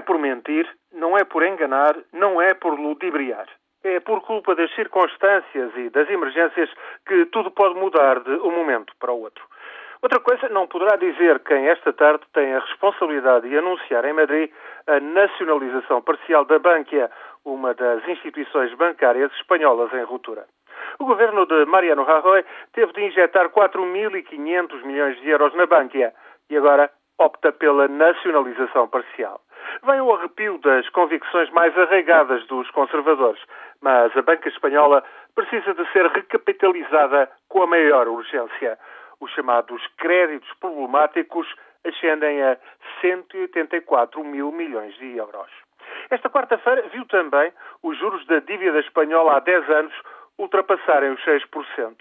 é por mentir, não é por enganar, não é por ludibriar. É por culpa das circunstâncias e das emergências que tudo pode mudar de um momento para o outro. Outra coisa, não poderá dizer quem esta tarde tem a responsabilidade de anunciar em Madrid a nacionalização parcial da Bankia, uma das instituições bancárias espanholas em ruptura. O governo de Mariano Rajoy teve de injetar 4.500 milhões de euros na Bankia e agora opta pela nacionalização parcial. Vem o arrepio das convicções mais arraigadas dos conservadores, mas a banca espanhola precisa de ser recapitalizada com a maior urgência. Os chamados créditos problemáticos ascendem a 184 mil milhões de euros. Esta quarta-feira viu também os juros da dívida espanhola há 10 anos ultrapassarem os 6%.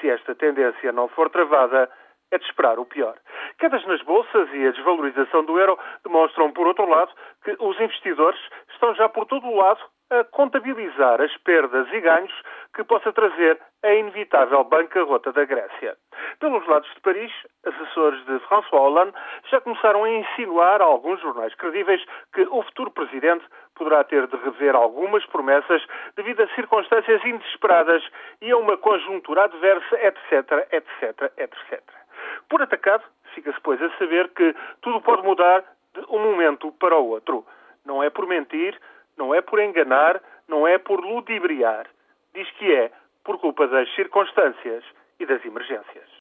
Se esta tendência não for travada, é de esperar o pior. Quedas nas bolsas e a desvalorização do euro demonstram, por outro lado, que os investidores estão já por todo o lado a contabilizar as perdas e ganhos que possa trazer a inevitável bancarrota da Grécia. Pelos lados de Paris, assessores de François Hollande já começaram a insinuar a alguns jornais credíveis que o futuro presidente poderá ter de rever algumas promessas devido a circunstâncias inesperadas e a uma conjuntura adversa, etc, etc, etc. Por atacado, fica-se, pois, a saber que tudo pode mudar de um momento para o outro. Não é por mentir, não é por enganar, não é por ludibriar. Diz que é por culpa das circunstâncias e das emergências.